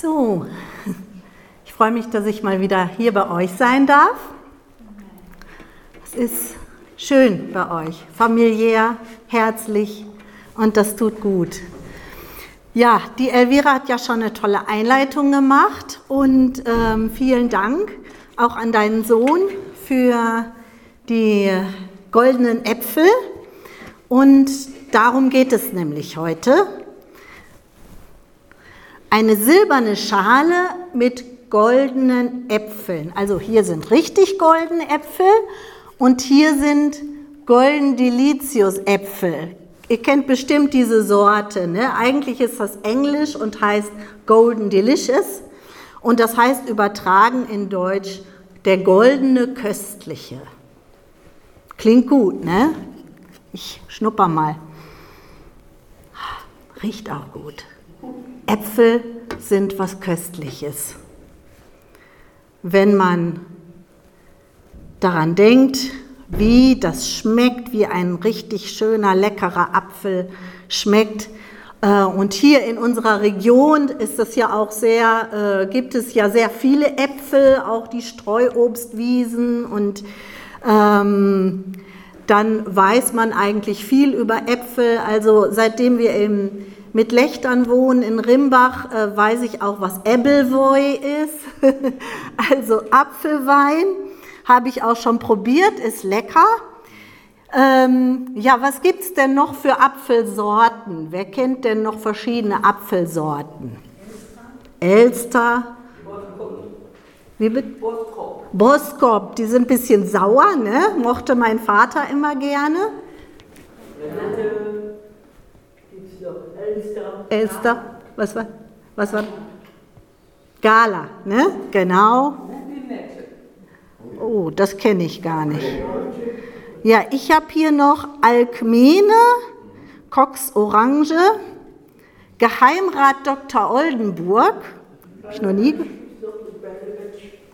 So, ich freue mich, dass ich mal wieder hier bei euch sein darf. Es ist schön bei euch, familiär, herzlich und das tut gut. Ja, die Elvira hat ja schon eine tolle Einleitung gemacht und ähm, vielen Dank auch an deinen Sohn für die goldenen Äpfel. Und darum geht es nämlich heute. Eine silberne Schale mit goldenen Äpfeln. Also hier sind richtig goldene Äpfel und hier sind Golden Delicious Äpfel. Ihr kennt bestimmt diese Sorte. Ne? Eigentlich ist das Englisch und heißt Golden Delicious. Und das heißt übertragen in Deutsch der goldene Köstliche. Klingt gut, ne? Ich schnupper mal. Riecht auch gut. Äpfel sind was Köstliches. Wenn man daran denkt, wie das schmeckt, wie ein richtig schöner, leckerer Apfel schmeckt. Äh, und hier in unserer Region ist es ja auch sehr, äh, gibt es ja sehr viele Äpfel, auch die Streuobstwiesen und ähm, dann weiß man eigentlich viel über Äpfel. Also seitdem wir im mit Lechtern wohnen in Rimbach, äh, weiß ich auch, was Ebbelwoi ist, also Apfelwein, habe ich auch schon probiert, ist lecker. Ähm, ja, was gibt es denn noch für Apfelsorten? Wer kennt denn noch verschiedene Apfelsorten? Elster. Bitte? Boskop. Boskop, die sind ein bisschen sauer, ne? mochte mein Vater immer gerne. Elster. Elster. Was war? Was war? Gala, ne? Genau. Oh, das kenne ich gar nicht. Ja, ich habe hier noch Alkmene, Cox Orange, Geheimrat Dr. Oldenburg. Habe ich noch nie.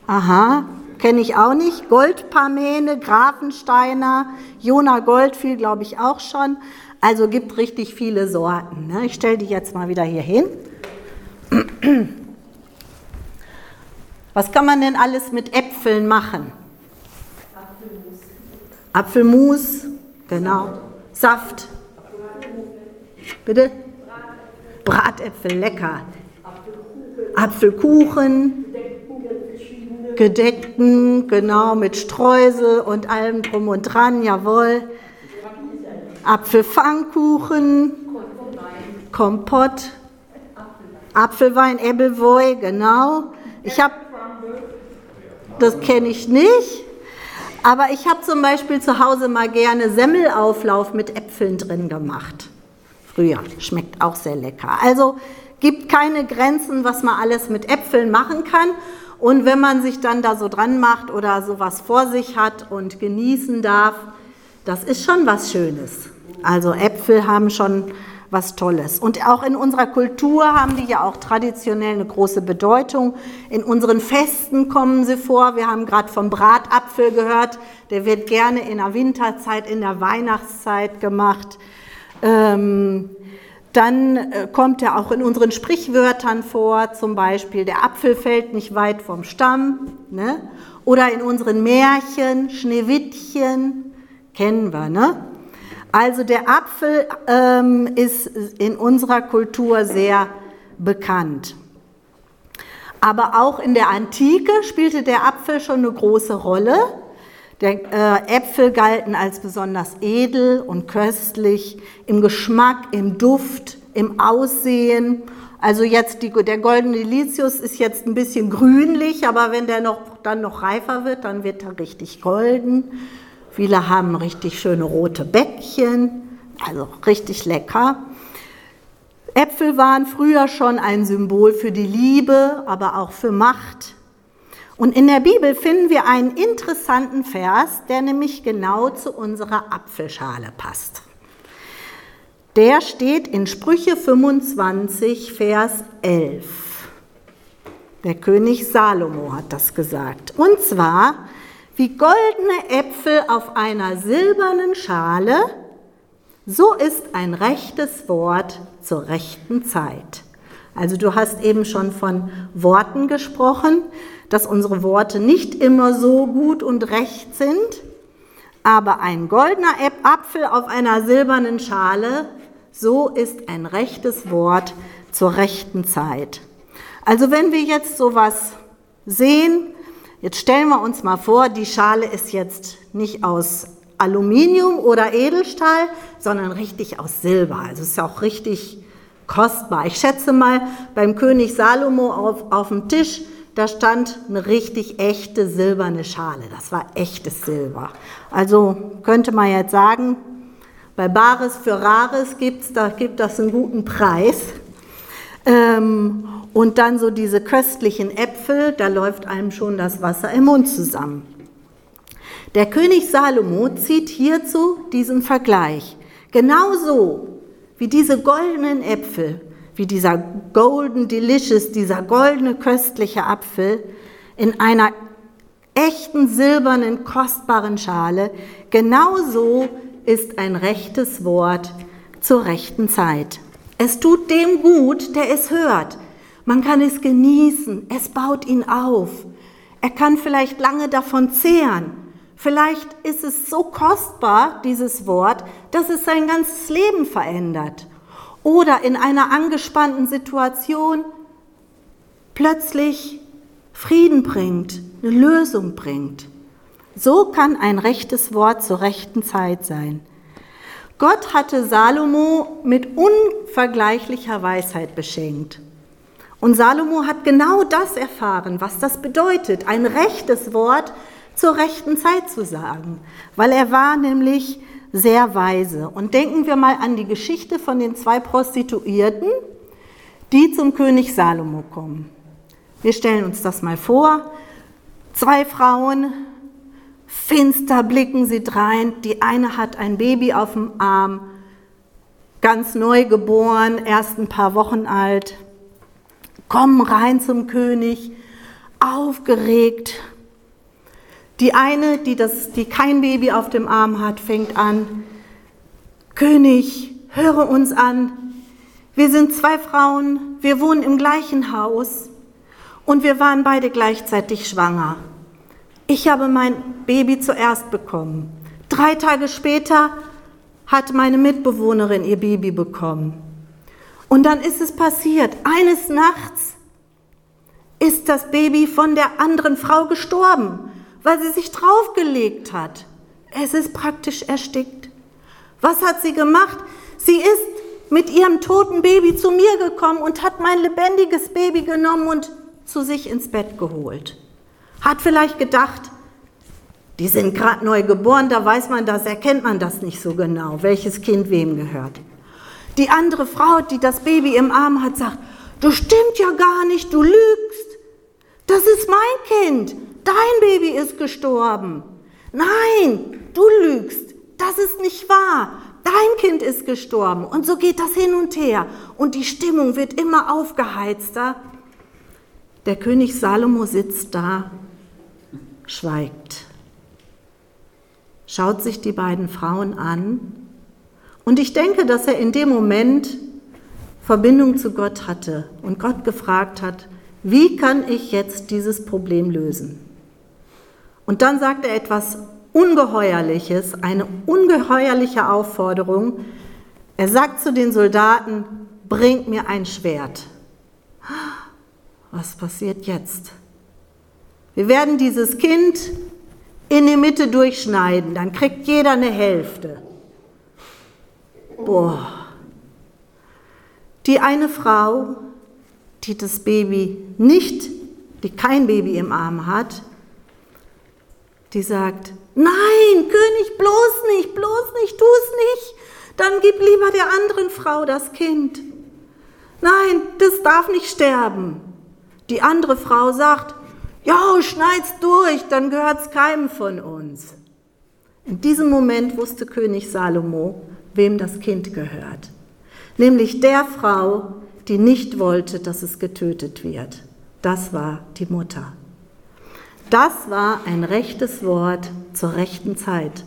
Aha, kenne ich auch nicht. Goldparmene, Grafensteiner, Jona Goldfiel, glaube ich auch schon. Also gibt richtig viele Sorten. Ne? Ich stelle die jetzt mal wieder hier hin. Was kann man denn alles mit Äpfeln machen? Apfelmus. Apfelmus, genau. Saft. Bitte? Bratäpfel, lecker. Apfelkuchen. Gedeckten, genau, mit Streusel und allem drum und dran, jawohl. Apfelpfannkuchen, Kompott, Apfelwein, Ebbelwoi, genau. Ich habe, das kenne ich nicht, aber ich habe zum Beispiel zu Hause mal gerne Semmelauflauf mit Äpfeln drin gemacht. Früher, schmeckt auch sehr lecker. Also gibt keine Grenzen, was man alles mit Äpfeln machen kann. Und wenn man sich dann da so dran macht oder sowas vor sich hat und genießen darf, das ist schon was Schönes. Also Äpfel haben schon was Tolles. Und auch in unserer Kultur haben die ja auch traditionell eine große Bedeutung. In unseren Festen kommen sie vor. Wir haben gerade vom Bratapfel gehört. Der wird gerne in der Winterzeit, in der Weihnachtszeit gemacht. Ähm, dann äh, kommt er auch in unseren Sprichwörtern vor, zum Beispiel der Apfel fällt nicht weit vom Stamm. Ne? Oder in unseren Märchen, Schneewittchen, kennen wir, ne? Also der Apfel ähm, ist in unserer Kultur sehr bekannt. Aber auch in der Antike spielte der Apfel schon eine große Rolle. Der, äh, Äpfel galten als besonders edel und köstlich im Geschmack, im Duft, im Aussehen. Also jetzt die, der goldene Delicious ist jetzt ein bisschen grünlich, aber wenn der noch, dann noch reifer wird, dann wird er richtig golden. Viele haben richtig schöne rote Bäckchen, also richtig lecker. Äpfel waren früher schon ein Symbol für die Liebe, aber auch für Macht. Und in der Bibel finden wir einen interessanten Vers, der nämlich genau zu unserer Apfelschale passt. Der steht in Sprüche 25, Vers 11. Der König Salomo hat das gesagt. Und zwar, wie goldene Äpfel auf einer silbernen Schale, so ist ein rechtes Wort zur rechten Zeit. Also du hast eben schon von Worten gesprochen, dass unsere Worte nicht immer so gut und recht sind, aber ein goldener Apfel auf einer silbernen Schale, so ist ein rechtes Wort zur rechten Zeit. Also wenn wir jetzt sowas sehen, jetzt stellen wir uns mal vor, die Schale ist jetzt nicht aus Aluminium oder Edelstahl, sondern richtig aus Silber. Also es ist auch richtig kostbar. Ich schätze mal, beim König Salomo auf, auf dem Tisch, da stand eine richtig echte silberne Schale. Das war echtes Silber. Also könnte man jetzt sagen, bei Bares für Rares gibt's, da gibt das einen guten Preis. Ähm, und dann so diese köstlichen Äpfel, da läuft einem schon das Wasser im Mund zusammen. Der König Salomo zieht hierzu diesen Vergleich. Genauso wie diese goldenen Äpfel, wie dieser Golden Delicious, dieser goldene köstliche Apfel in einer echten silbernen kostbaren Schale, genauso ist ein rechtes Wort zur rechten Zeit. Es tut dem gut, der es hört. Man kann es genießen, es baut ihn auf. Er kann vielleicht lange davon zehren. Vielleicht ist es so kostbar, dieses Wort, dass es sein ganzes Leben verändert. Oder in einer angespannten Situation plötzlich Frieden bringt, eine Lösung bringt. So kann ein rechtes Wort zur rechten Zeit sein. Gott hatte Salomo mit unvergleichlicher Weisheit beschenkt. Und Salomo hat genau das erfahren, was das bedeutet, ein rechtes Wort zur rechten Zeit zu sagen, weil er war nämlich sehr weise. Und denken wir mal an die Geschichte von den zwei Prostituierten, die zum König Salomo kommen. Wir stellen uns das mal vor. Zwei Frauen, finster blicken sie drein. Die eine hat ein Baby auf dem Arm, ganz neu geboren, erst ein paar Wochen alt, kommen rein zum König, aufgeregt. Die eine, die, das, die kein Baby auf dem Arm hat, fängt an, König, höre uns an. Wir sind zwei Frauen, wir wohnen im gleichen Haus und wir waren beide gleichzeitig schwanger. Ich habe mein Baby zuerst bekommen. Drei Tage später hat meine Mitbewohnerin ihr Baby bekommen. Und dann ist es passiert. Eines Nachts ist das Baby von der anderen Frau gestorben, weil sie sich draufgelegt hat. Es ist praktisch erstickt. Was hat sie gemacht? Sie ist mit ihrem toten Baby zu mir gekommen und hat mein lebendiges Baby genommen und zu sich ins Bett geholt. Hat vielleicht gedacht, die sind gerade neu geboren, da weiß man das, erkennt man das nicht so genau, welches Kind wem gehört. Die andere Frau, die das Baby im Arm hat, sagt, du stimmt ja gar nicht, du lügst. Das ist mein Kind. Dein Baby ist gestorben. Nein, du lügst. Das ist nicht wahr. Dein Kind ist gestorben. Und so geht das hin und her. Und die Stimmung wird immer aufgeheizter. Der König Salomo sitzt da, schweigt, schaut sich die beiden Frauen an und ich denke, dass er in dem Moment Verbindung zu Gott hatte und Gott gefragt hat, wie kann ich jetzt dieses Problem lösen? Und dann sagt er etwas Ungeheuerliches, eine ungeheuerliche Aufforderung. Er sagt zu den Soldaten, bringt mir ein Schwert. Was passiert jetzt? Wir werden dieses Kind in die Mitte durchschneiden, dann kriegt jeder eine Hälfte. Boah. Die eine Frau, die das Baby nicht, die kein Baby im Arm hat, die sagt, nein, König, bloß nicht, bloß nicht, tu es nicht. Dann gib lieber der anderen Frau das Kind. Nein, das darf nicht sterben. Die andere Frau sagt, ja, schneid's durch, dann gehört's keinem von uns. In diesem Moment wusste König Salomo, wem das Kind gehört. Nämlich der Frau, die nicht wollte, dass es getötet wird. Das war die Mutter. Das war ein rechtes Wort zur rechten Zeit.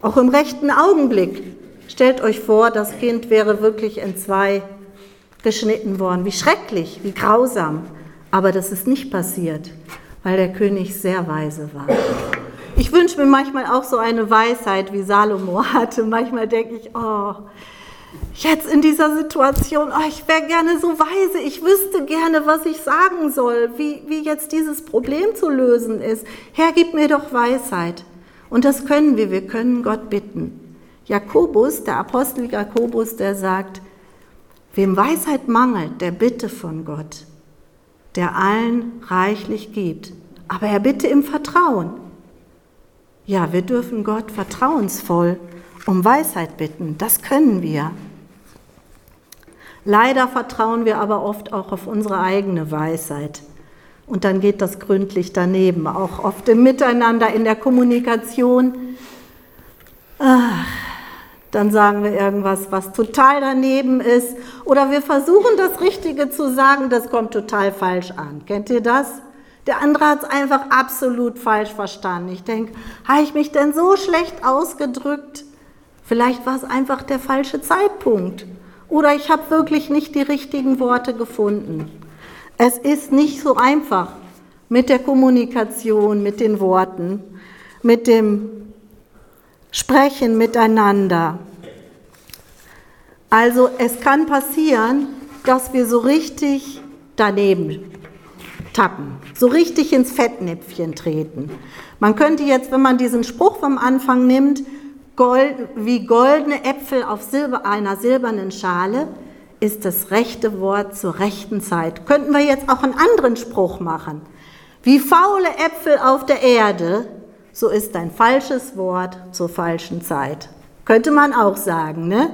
Auch im rechten Augenblick. Stellt euch vor, das Kind wäre wirklich in zwei geschnitten worden. Wie schrecklich, wie grausam. Aber das ist nicht passiert, weil der König sehr weise war. Ich wünsche mir manchmal auch so eine Weisheit, wie Salomo hatte. Manchmal denke ich, oh, jetzt in dieser Situation, oh, ich wäre gerne so weise, ich wüsste gerne, was ich sagen soll, wie, wie jetzt dieses Problem zu lösen ist. Herr, gib mir doch Weisheit. Und das können wir, wir können Gott bitten. Jakobus, der Apostel Jakobus, der sagt, wem Weisheit mangelt, der bitte von Gott, der allen reichlich gibt. Aber er bitte im Vertrauen. Ja, wir dürfen Gott vertrauensvoll um Weisheit bitten. Das können wir. Leider vertrauen wir aber oft auch auf unsere eigene Weisheit. Und dann geht das gründlich daneben, auch oft im Miteinander, in der Kommunikation. Ach, dann sagen wir irgendwas, was total daneben ist. Oder wir versuchen das Richtige zu sagen, das kommt total falsch an. Kennt ihr das? Der andere hat es einfach absolut falsch verstanden. Ich denke, habe ich mich denn so schlecht ausgedrückt? Vielleicht war es einfach der falsche Zeitpunkt. Oder ich habe wirklich nicht die richtigen Worte gefunden. Es ist nicht so einfach mit der Kommunikation, mit den Worten, mit dem Sprechen miteinander. Also es kann passieren, dass wir so richtig daneben tappen, so richtig ins Fettnäpfchen treten. Man könnte jetzt, wenn man diesen Spruch vom Anfang nimmt, Gold, wie goldene Äpfel auf Silber, einer silbernen Schale, ist das rechte Wort zur rechten Zeit. Könnten wir jetzt auch einen anderen Spruch machen. Wie faule Äpfel auf der Erde, so ist ein falsches Wort zur falschen Zeit. Könnte man auch sagen, ne?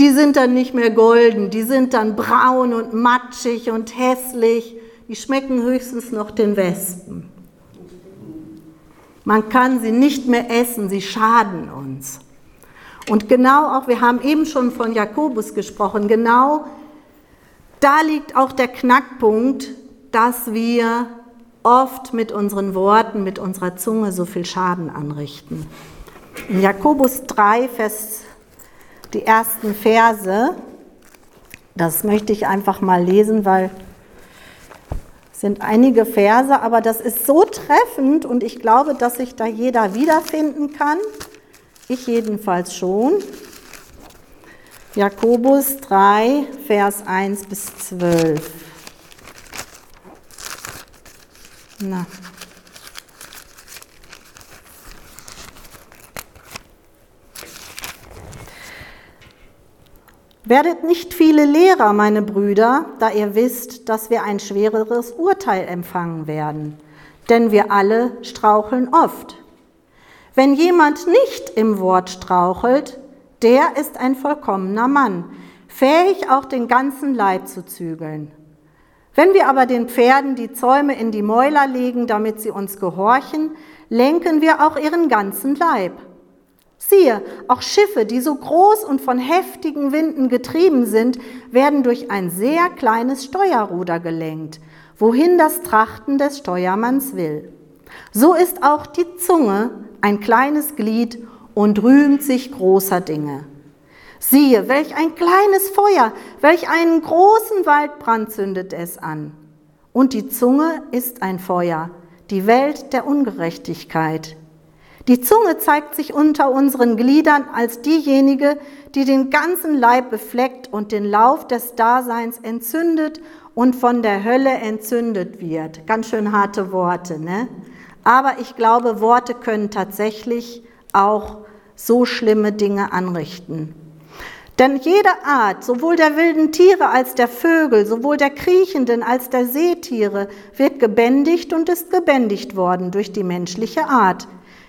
Die sind dann nicht mehr golden, die sind dann braun und matschig und hässlich. Die schmecken höchstens noch den Wespen. Man kann sie nicht mehr essen, sie schaden uns. Und genau auch, wir haben eben schon von Jakobus gesprochen, genau da liegt auch der Knackpunkt, dass wir oft mit unseren Worten, mit unserer Zunge so viel Schaden anrichten. In Jakobus 3, Vers, die ersten Verse, das möchte ich einfach mal lesen, weil es sind einige Verse, aber das ist so treffend und ich glaube, dass sich da jeder wiederfinden kann. Ich jedenfalls schon. Jakobus 3, Vers 1 bis 12. Na. Werdet nicht viele Lehrer, meine Brüder, da ihr wisst, dass wir ein schwereres Urteil empfangen werden. Denn wir alle straucheln oft. Wenn jemand nicht im Wort strauchelt, der ist ein vollkommener Mann, fähig auch den ganzen Leib zu zügeln. Wenn wir aber den Pferden die Zäume in die Mäuler legen, damit sie uns gehorchen, lenken wir auch ihren ganzen Leib. Siehe, auch Schiffe, die so groß und von heftigen Winden getrieben sind, werden durch ein sehr kleines Steuerruder gelenkt, wohin das Trachten des Steuermanns will. So ist auch die Zunge ein kleines Glied und rühmt sich großer Dinge. Siehe, welch ein kleines Feuer, welch einen großen Waldbrand zündet es an. Und die Zunge ist ein Feuer, die Welt der Ungerechtigkeit. Die Zunge zeigt sich unter unseren Gliedern als diejenige, die den ganzen Leib befleckt und den Lauf des Daseins entzündet und von der Hölle entzündet wird. Ganz schön harte Worte, ne? Aber ich glaube, Worte können tatsächlich auch so schlimme Dinge anrichten. Denn jede Art, sowohl der wilden Tiere als der Vögel, sowohl der kriechenden als der Seetiere, wird gebändigt und ist gebändigt worden durch die menschliche Art.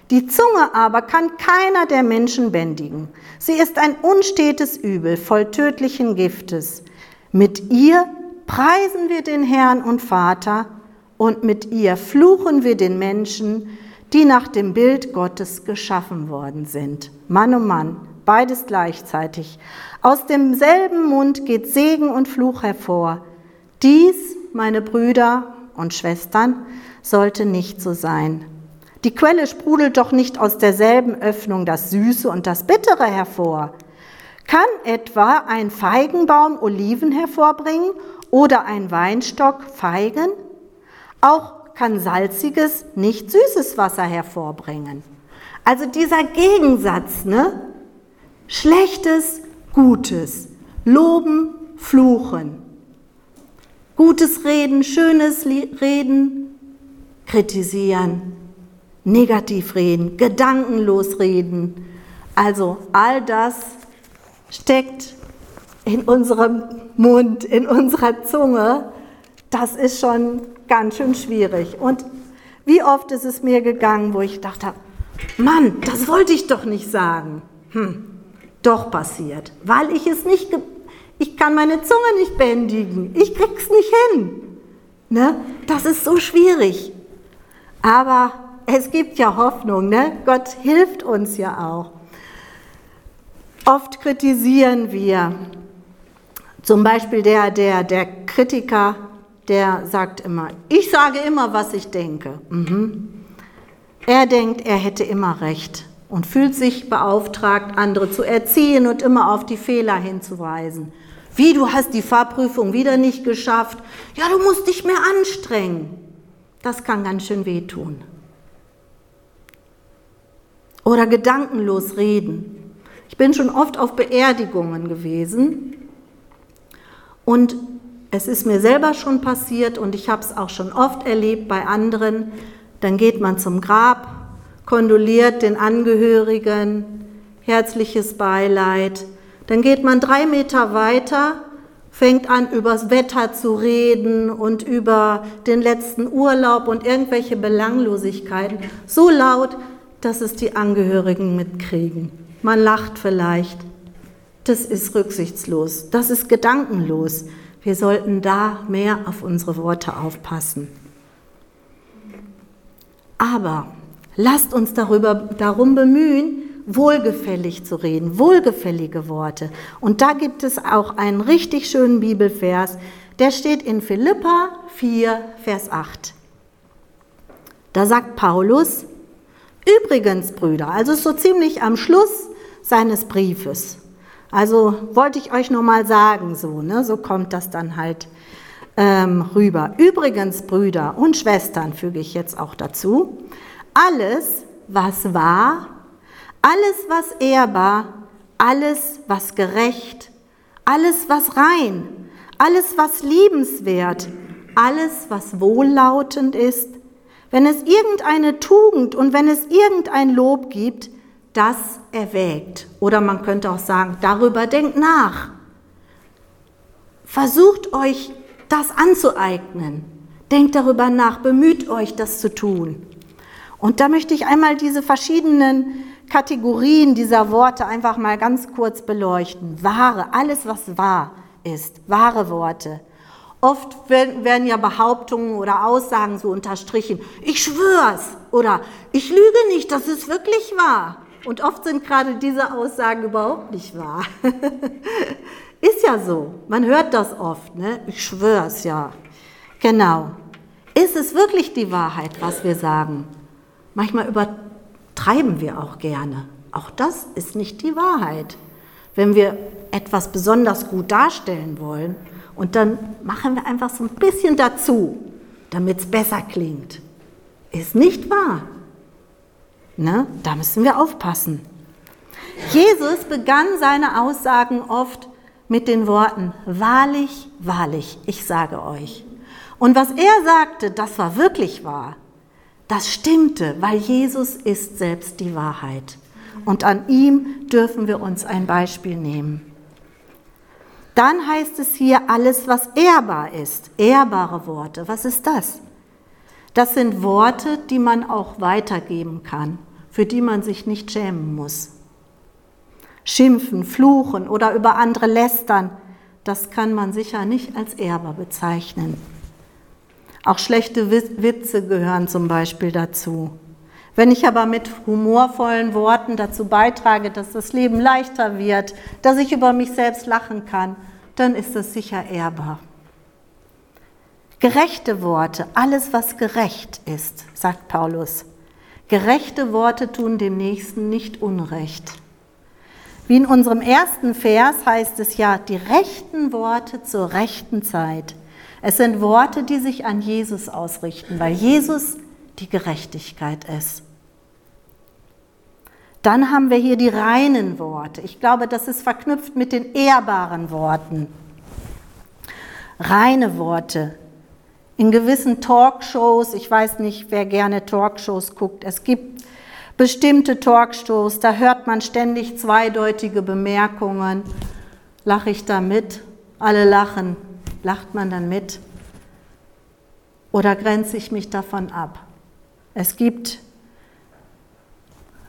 Die Zunge aber kann keiner der Menschen bändigen. Sie ist ein unstetes Übel, voll tödlichen Giftes. Mit ihr preisen wir den Herrn und Vater und mit ihr fluchen wir den Menschen, die nach dem Bild Gottes geschaffen worden sind. Mann um Mann, beides gleichzeitig. Aus demselben Mund geht Segen und Fluch hervor. Dies, meine Brüder und Schwestern, sollte nicht so sein. Die Quelle sprudelt doch nicht aus derselben Öffnung das Süße und das Bittere hervor. Kann etwa ein Feigenbaum Oliven hervorbringen oder ein Weinstock Feigen? Auch kann salziges, nicht süßes Wasser hervorbringen. Also dieser Gegensatz, ne? Schlechtes, Gutes, Loben, Fluchen, Gutes Reden, schönes Reden, kritisieren, negativ reden, gedankenlos reden. Also all das steckt in unserem Mund, in unserer Zunge. Das ist schon ganz schön schwierig. Und wie oft ist es mir gegangen, wo ich dachte, Mann, das wollte ich doch nicht sagen. Hm, doch passiert, weil ich es nicht, ich kann meine Zunge nicht bändigen, ich krieg's nicht hin. Ne? Das ist so schwierig. Aber es gibt ja Hoffnung, ne? Gott hilft uns ja auch. Oft kritisieren wir, zum Beispiel der, der, der Kritiker, der sagt immer, ich sage immer, was ich denke. Mhm. Er denkt, er hätte immer recht und fühlt sich beauftragt, andere zu erziehen und immer auf die Fehler hinzuweisen. Wie, du hast die Fahrprüfung wieder nicht geschafft? Ja, du musst dich mehr anstrengen. Das kann ganz schön wehtun. Oder gedankenlos reden. Ich bin schon oft auf Beerdigungen gewesen und es ist mir selber schon passiert und ich habe es auch schon oft erlebt bei anderen, dann geht man zum Grab, kondoliert den Angehörigen, herzliches Beileid. Dann geht man drei Meter weiter, fängt an, übers Wetter zu reden und über den letzten Urlaub und irgendwelche Belanglosigkeiten. So laut, dass es die Angehörigen mitkriegen. Man lacht vielleicht. Das ist rücksichtslos. Das ist gedankenlos. Wir sollten da mehr auf unsere Worte aufpassen. Aber lasst uns darüber, darum bemühen, wohlgefällig zu reden, wohlgefällige Worte. Und da gibt es auch einen richtig schönen Bibelvers, der steht in Philippa 4, Vers 8. Da sagt Paulus, übrigens Brüder, also so ziemlich am Schluss seines Briefes. Also wollte ich euch nur mal sagen, so, ne, so kommt das dann halt ähm, rüber. Übrigens, Brüder und Schwestern, füge ich jetzt auch dazu, alles, was wahr, alles, was ehrbar, alles, was gerecht, alles, was rein, alles, was liebenswert, alles, was wohllautend ist, wenn es irgendeine Tugend und wenn es irgendein Lob gibt, das erwägt. Oder man könnte auch sagen, darüber denkt nach. Versucht euch das anzueignen. Denkt darüber nach, bemüht euch, das zu tun. Und da möchte ich einmal diese verschiedenen Kategorien dieser Worte einfach mal ganz kurz beleuchten. Wahre, alles was wahr ist, wahre Worte. Oft werden ja Behauptungen oder Aussagen so unterstrichen. Ich schwör's oder ich lüge nicht, das ist wirklich wahr. Und oft sind gerade diese Aussagen überhaupt nicht wahr. Ist ja so. Man hört das oft, ne? Ich schwör's ja. Genau. Ist es wirklich die Wahrheit, was wir sagen? Manchmal übertreiben wir auch gerne. Auch das ist nicht die Wahrheit. Wenn wir etwas besonders gut darstellen wollen und dann machen wir einfach so ein bisschen dazu, damit es besser klingt. Ist nicht wahr. Ne? Da müssen wir aufpassen. Jesus begann seine Aussagen oft mit den Worten, wahrlich, wahrlich, ich sage euch. Und was er sagte, das war wirklich wahr. Das stimmte, weil Jesus ist selbst die Wahrheit. Und an ihm dürfen wir uns ein Beispiel nehmen. Dann heißt es hier alles, was ehrbar ist. Ehrbare Worte. Was ist das? Das sind Worte, die man auch weitergeben kann, für die man sich nicht schämen muss schimpfen, fluchen oder über andere lästern, das kann man sicher nicht als Erber bezeichnen. Auch schlechte Witze gehören zum Beispiel dazu. Wenn ich aber mit humorvollen Worten dazu beitrage, dass das Leben leichter wird, dass ich über mich selbst lachen kann, dann ist das sicher ehrbar. Gerechte Worte, alles was gerecht ist, sagt Paulus. Gerechte Worte tun dem Nächsten nicht Unrecht. Wie in unserem ersten Vers heißt es ja, die rechten Worte zur rechten Zeit. Es sind Worte, die sich an Jesus ausrichten, weil Jesus die Gerechtigkeit ist. Dann haben wir hier die reinen Worte. Ich glaube, das ist verknüpft mit den ehrbaren Worten. Reine Worte. In gewissen Talkshows, ich weiß nicht, wer gerne Talkshows guckt, es gibt bestimmte Talkshows, da hört man ständig zweideutige Bemerkungen. Lache ich da mit? Alle lachen. Lacht man dann mit? Oder grenze ich mich davon ab? Es gibt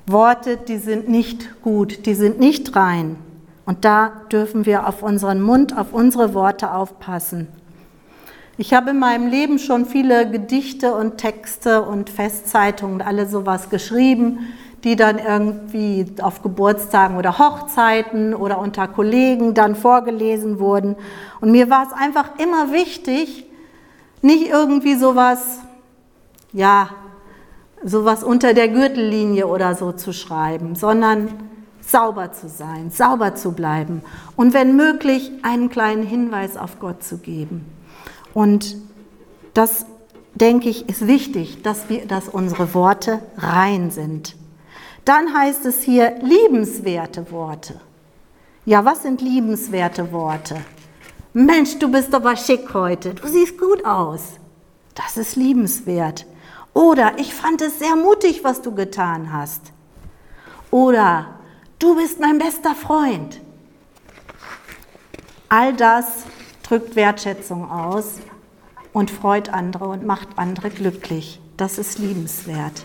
Worte, die sind nicht gut, die sind nicht rein. Und da dürfen wir auf unseren Mund, auf unsere Worte aufpassen. Ich habe in meinem Leben schon viele Gedichte und Texte und Festzeitungen, alle sowas geschrieben, die dann irgendwie auf Geburtstagen oder Hochzeiten oder unter Kollegen dann vorgelesen wurden. Und mir war es einfach immer wichtig, nicht irgendwie sowas, ja, sowas unter der Gürtellinie oder so zu schreiben, sondern sauber zu sein, sauber zu bleiben und wenn möglich einen kleinen Hinweis auf Gott zu geben. Und das, denke ich, ist wichtig, dass, wir, dass unsere Worte rein sind. Dann heißt es hier liebenswerte Worte. Ja, was sind liebenswerte Worte? Mensch, du bist aber schick heute, du siehst gut aus. Das ist liebenswert. Oder ich fand es sehr mutig, was du getan hast. Oder du bist mein bester Freund. All das drückt Wertschätzung aus und freut andere und macht andere glücklich. Das ist liebenswert.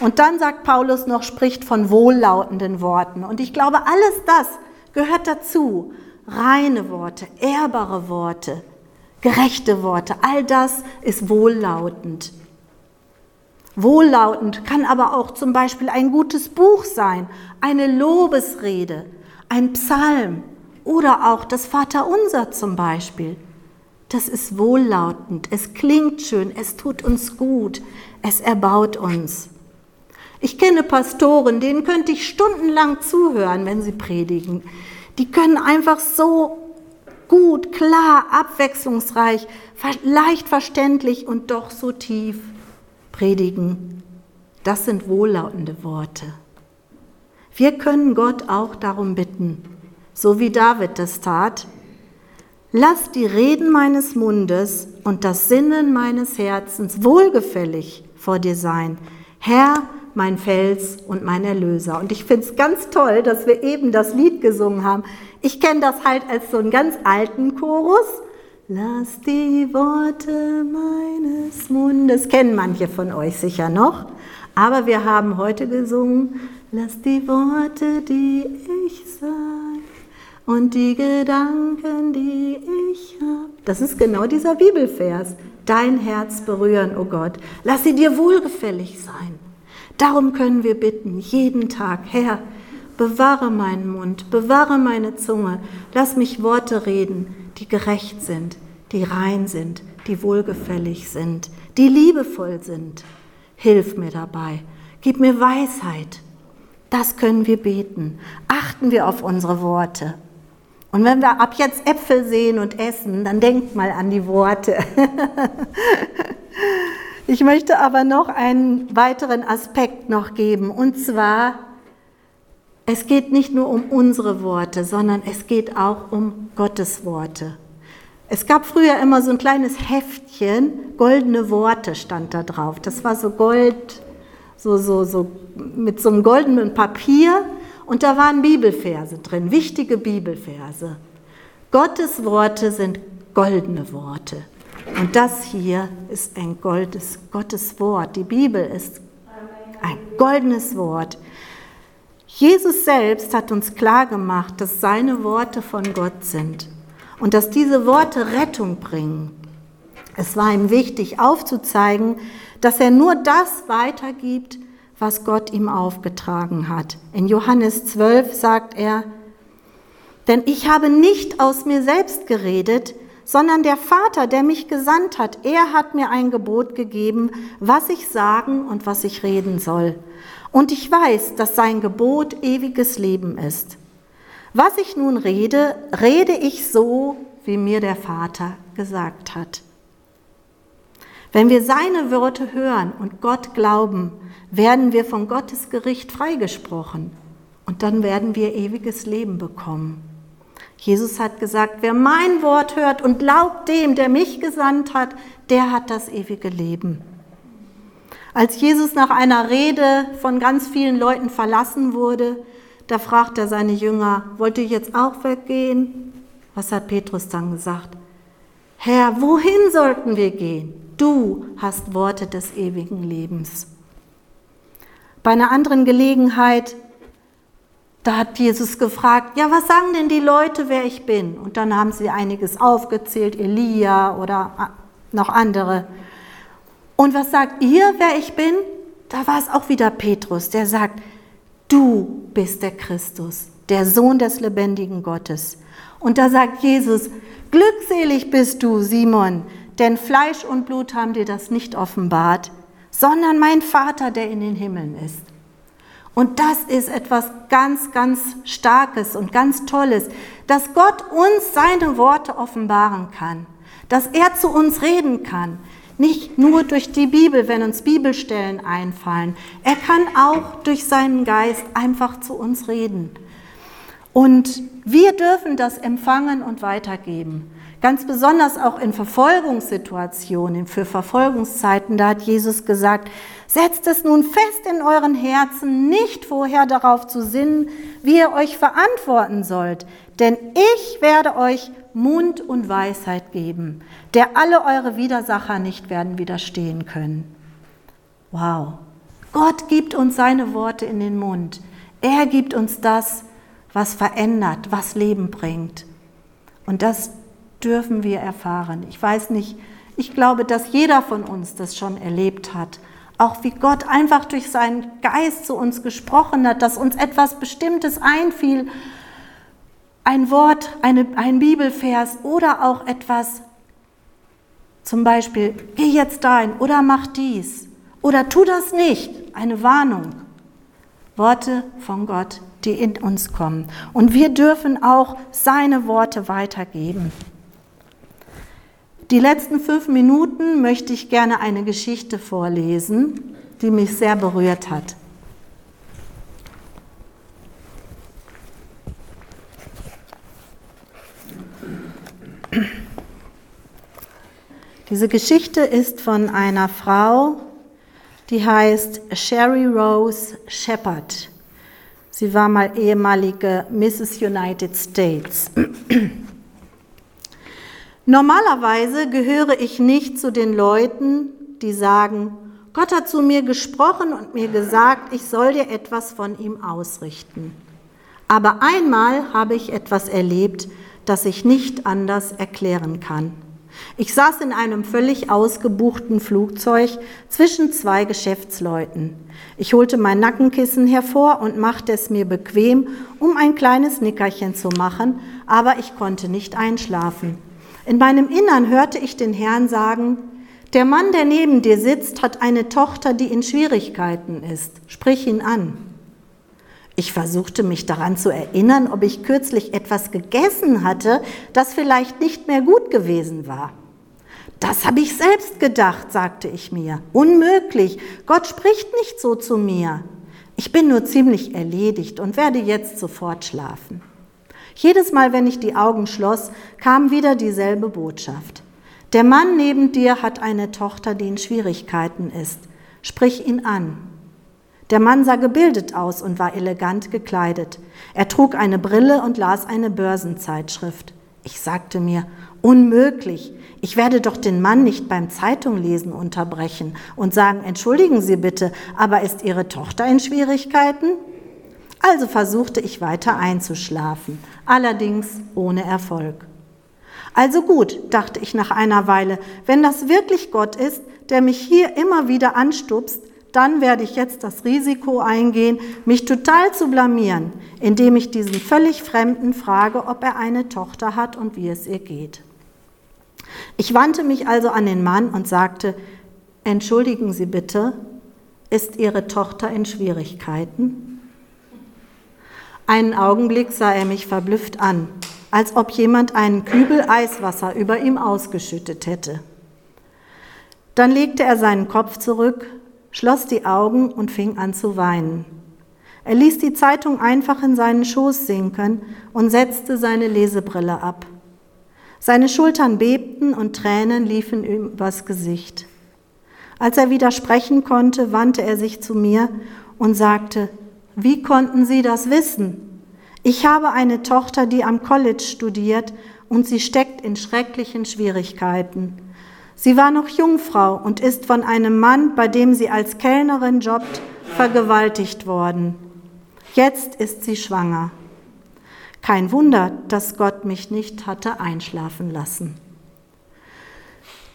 Und dann sagt Paulus noch, spricht von wohllautenden Worten. Und ich glaube, alles das gehört dazu. Reine Worte, ehrbare Worte, gerechte Worte, all das ist wohllautend. Wohllautend kann aber auch zum Beispiel ein gutes Buch sein, eine Lobesrede, ein Psalm, oder auch das Vaterunser zum Beispiel. Das ist wohllautend, es klingt schön, es tut uns gut, es erbaut uns. Ich kenne Pastoren, denen könnte ich stundenlang zuhören, wenn sie predigen. Die können einfach so gut, klar, abwechslungsreich, leicht verständlich und doch so tief predigen. Das sind wohllautende Worte. Wir können Gott auch darum bitten, so wie David das tat. Lass die Reden meines Mundes und das Sinnen meines Herzens wohlgefällig vor dir sein, Herr, mein Fels und mein Erlöser. Und ich finde es ganz toll, dass wir eben das Lied gesungen haben. Ich kenne das halt als so einen ganz alten Chorus. Lass die Worte meines Mundes, kennen manche von euch sicher noch, aber wir haben heute gesungen, lass die Worte, die ich sage und die Gedanken, die ich habe. Das ist genau dieser Bibelvers. Dein Herz berühren, o oh Gott. Lass sie dir wohlgefällig sein. Darum können wir bitten, jeden Tag, Herr, bewahre meinen Mund, bewahre meine Zunge, lass mich Worte reden, die gerecht sind, die rein sind, die wohlgefällig sind, die liebevoll sind. Hilf mir dabei, gib mir Weisheit. Das können wir beten. Achten wir auf unsere Worte. Und wenn wir ab jetzt Äpfel sehen und essen, dann denkt mal an die Worte. ich möchte aber noch einen weiteren Aspekt noch geben, und zwar, es geht nicht nur um unsere Worte, sondern es geht auch um Gottes Worte. Es gab früher immer so ein kleines Heftchen, goldene Worte stand da drauf. Das war so Gold, so, so, so mit so einem goldenen Papier und da waren Bibelverse drin, wichtige Bibelverse. Gottes Worte sind goldene Worte. Und das hier ist ein goldes, Gottes Wort. Die Bibel ist ein goldenes Wort. Jesus selbst hat uns klar gemacht, dass seine Worte von Gott sind und dass diese Worte Rettung bringen. Es war ihm wichtig aufzuzeigen, dass er nur das weitergibt, was Gott ihm aufgetragen hat. In Johannes 12 sagt er, denn ich habe nicht aus mir selbst geredet, sondern der Vater, der mich gesandt hat, er hat mir ein Gebot gegeben, was ich sagen und was ich reden soll. Und ich weiß, dass sein Gebot ewiges Leben ist. Was ich nun rede, rede ich so, wie mir der Vater gesagt hat. Wenn wir seine Worte hören und Gott glauben, werden wir von Gottes Gericht freigesprochen und dann werden wir ewiges Leben bekommen. Jesus hat gesagt, wer mein Wort hört und glaubt dem, der mich gesandt hat, der hat das ewige Leben. Als Jesus nach einer Rede von ganz vielen Leuten verlassen wurde, da fragt er seine Jünger, wollt ihr jetzt auch weggehen? Was hat Petrus dann gesagt? Herr, wohin sollten wir gehen? Du hast Worte des ewigen Lebens. Bei einer anderen Gelegenheit, da hat Jesus gefragt, ja, was sagen denn die Leute, wer ich bin? Und dann haben sie einiges aufgezählt, Elia oder noch andere. Und was sagt ihr, wer ich bin? Da war es auch wieder Petrus, der sagt, du bist der Christus, der Sohn des lebendigen Gottes. Und da sagt Jesus, glückselig bist du, Simon, denn Fleisch und Blut haben dir das nicht offenbart, sondern mein Vater, der in den Himmeln ist. Und das ist etwas ganz, ganz Starkes und ganz Tolles, dass Gott uns seine Worte offenbaren kann, dass er zu uns reden kann. Nicht nur durch die Bibel, wenn uns Bibelstellen einfallen. Er kann auch durch seinen Geist einfach zu uns reden. Und wir dürfen das empfangen und weitergeben. Ganz besonders auch in Verfolgungssituationen, für Verfolgungszeiten, da hat Jesus gesagt, setzt es nun fest in euren Herzen, nicht vorher darauf zu sinnen, wie ihr euch verantworten sollt, denn ich werde euch Mund und Weisheit geben, der alle eure Widersacher nicht werden widerstehen können. Wow. Gott gibt uns seine Worte in den Mund. Er gibt uns das, was verändert, was Leben bringt. Und das dürfen wir erfahren. Ich weiß nicht, ich glaube, dass jeder von uns das schon erlebt hat. Auch wie Gott einfach durch seinen Geist zu uns gesprochen hat, dass uns etwas Bestimmtes einfiel, ein Wort, eine, ein Bibelvers oder auch etwas, zum Beispiel, geh jetzt dahin oder mach dies oder tu das nicht, eine Warnung. Worte von Gott, die in uns kommen. Und wir dürfen auch seine Worte weitergeben. Die letzten fünf Minuten möchte ich gerne eine Geschichte vorlesen, die mich sehr berührt hat. Diese Geschichte ist von einer Frau, die heißt Sherry Rose Shepard. Sie war mal ehemalige Mrs. United States. Normalerweise gehöre ich nicht zu den Leuten, die sagen, Gott hat zu mir gesprochen und mir gesagt, ich soll dir etwas von ihm ausrichten. Aber einmal habe ich etwas erlebt, das ich nicht anders erklären kann. Ich saß in einem völlig ausgebuchten Flugzeug zwischen zwei Geschäftsleuten. Ich holte mein Nackenkissen hervor und machte es mir bequem, um ein kleines Nickerchen zu machen, aber ich konnte nicht einschlafen. In meinem Innern hörte ich den Herrn sagen, der Mann, der neben dir sitzt, hat eine Tochter, die in Schwierigkeiten ist. Sprich ihn an. Ich versuchte mich daran zu erinnern, ob ich kürzlich etwas gegessen hatte, das vielleicht nicht mehr gut gewesen war. Das habe ich selbst gedacht, sagte ich mir. Unmöglich. Gott spricht nicht so zu mir. Ich bin nur ziemlich erledigt und werde jetzt sofort schlafen. Jedes Mal, wenn ich die Augen schloss, kam wieder dieselbe Botschaft. Der Mann neben dir hat eine Tochter, die in Schwierigkeiten ist. Sprich ihn an. Der Mann sah gebildet aus und war elegant gekleidet. Er trug eine Brille und las eine Börsenzeitschrift. Ich sagte mir, unmöglich. Ich werde doch den Mann nicht beim Zeitunglesen unterbrechen und sagen, entschuldigen Sie bitte, aber ist Ihre Tochter in Schwierigkeiten? Also versuchte ich weiter einzuschlafen, allerdings ohne Erfolg. Also gut, dachte ich nach einer Weile, wenn das wirklich Gott ist, der mich hier immer wieder anstupst, dann werde ich jetzt das Risiko eingehen, mich total zu blamieren, indem ich diesen völlig Fremden frage, ob er eine Tochter hat und wie es ihr geht. Ich wandte mich also an den Mann und sagte, entschuldigen Sie bitte, ist Ihre Tochter in Schwierigkeiten? Einen Augenblick sah er mich verblüfft an, als ob jemand einen Kübel Eiswasser über ihm ausgeschüttet hätte. Dann legte er seinen Kopf zurück, schloss die Augen und fing an zu weinen. Er ließ die Zeitung einfach in seinen Schoß sinken und setzte seine Lesebrille ab. Seine Schultern bebten und Tränen liefen ihm übers Gesicht. Als er wieder sprechen konnte, wandte er sich zu mir und sagte, wie konnten Sie das wissen? Ich habe eine Tochter, die am College studiert und sie steckt in schrecklichen Schwierigkeiten. Sie war noch Jungfrau und ist von einem Mann, bei dem sie als Kellnerin jobbt, vergewaltigt worden. Jetzt ist sie schwanger. Kein Wunder, dass Gott mich nicht hatte einschlafen lassen.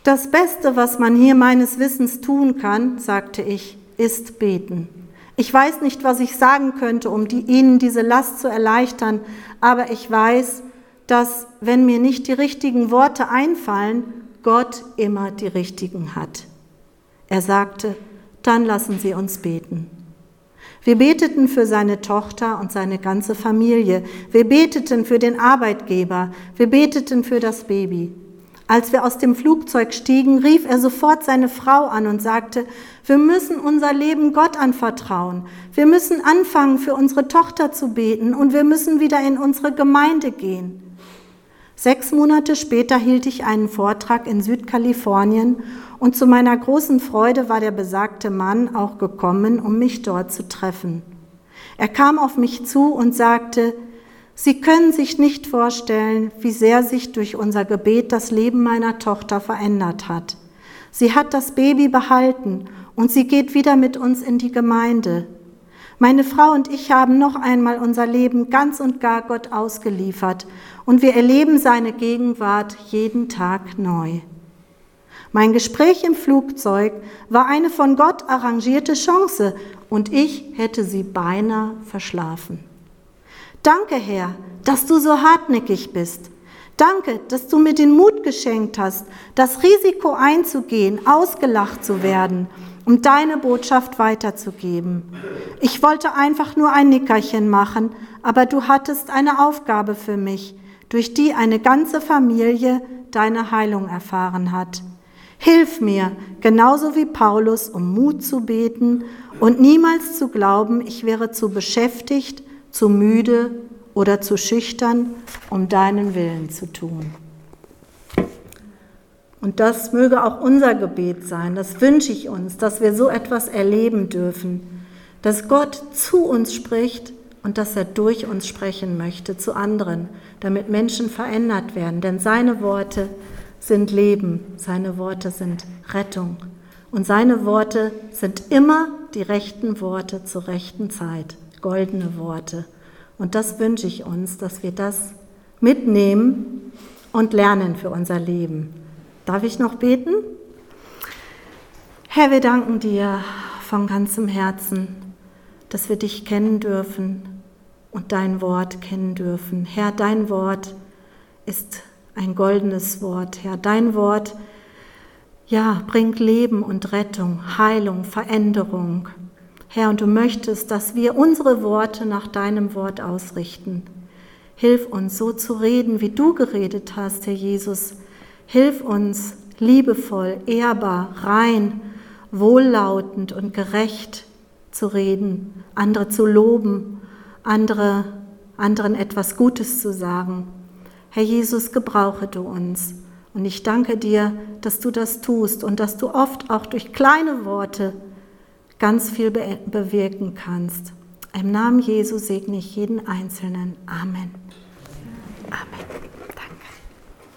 Das Beste, was man hier meines Wissens tun kann, sagte ich, ist beten. Ich weiß nicht, was ich sagen könnte, um die, Ihnen diese Last zu erleichtern, aber ich weiß, dass, wenn mir nicht die richtigen Worte einfallen, Gott immer die richtigen hat. Er sagte, dann lassen Sie uns beten. Wir beteten für seine Tochter und seine ganze Familie. Wir beteten für den Arbeitgeber. Wir beteten für das Baby. Als wir aus dem Flugzeug stiegen, rief er sofort seine Frau an und sagte, wir müssen unser Leben Gott anvertrauen. Wir müssen anfangen, für unsere Tochter zu beten und wir müssen wieder in unsere Gemeinde gehen. Sechs Monate später hielt ich einen Vortrag in Südkalifornien und zu meiner großen Freude war der besagte Mann auch gekommen, um mich dort zu treffen. Er kam auf mich zu und sagte, Sie können sich nicht vorstellen, wie sehr sich durch unser Gebet das Leben meiner Tochter verändert hat. Sie hat das Baby behalten und sie geht wieder mit uns in die Gemeinde. Meine Frau und ich haben noch einmal unser Leben ganz und gar Gott ausgeliefert und wir erleben seine Gegenwart jeden Tag neu. Mein Gespräch im Flugzeug war eine von Gott arrangierte Chance und ich hätte sie beinahe verschlafen. Danke, Herr, dass du so hartnäckig bist. Danke, dass du mir den Mut geschenkt hast, das Risiko einzugehen, ausgelacht zu werden um deine Botschaft weiterzugeben. Ich wollte einfach nur ein Nickerchen machen, aber du hattest eine Aufgabe für mich, durch die eine ganze Familie deine Heilung erfahren hat. Hilf mir, genauso wie Paulus, um Mut zu beten und niemals zu glauben, ich wäre zu beschäftigt, zu müde oder zu schüchtern, um deinen Willen zu tun. Und das möge auch unser Gebet sein. Das wünsche ich uns, dass wir so etwas erleben dürfen, dass Gott zu uns spricht und dass er durch uns sprechen möchte zu anderen, damit Menschen verändert werden. Denn seine Worte sind Leben, seine Worte sind Rettung und seine Worte sind immer die rechten Worte zur rechten Zeit, goldene Worte. Und das wünsche ich uns, dass wir das mitnehmen und lernen für unser Leben. Darf ich noch beten? Herr, wir danken dir von ganzem Herzen, dass wir dich kennen dürfen und dein Wort kennen dürfen. Herr, dein Wort ist ein goldenes Wort. Herr, dein Wort, ja, bringt Leben und Rettung, Heilung, Veränderung. Herr, und du möchtest, dass wir unsere Worte nach deinem Wort ausrichten. Hilf uns, so zu reden, wie du geredet hast, Herr Jesus, Hilf uns, liebevoll, ehrbar, rein, wohllautend und gerecht zu reden, andere zu loben, andere, anderen etwas Gutes zu sagen. Herr Jesus, gebrauche du uns. Und ich danke dir, dass du das tust und dass du oft auch durch kleine Worte ganz viel be bewirken kannst. Im Namen Jesu segne ich jeden Einzelnen. Amen. Amen.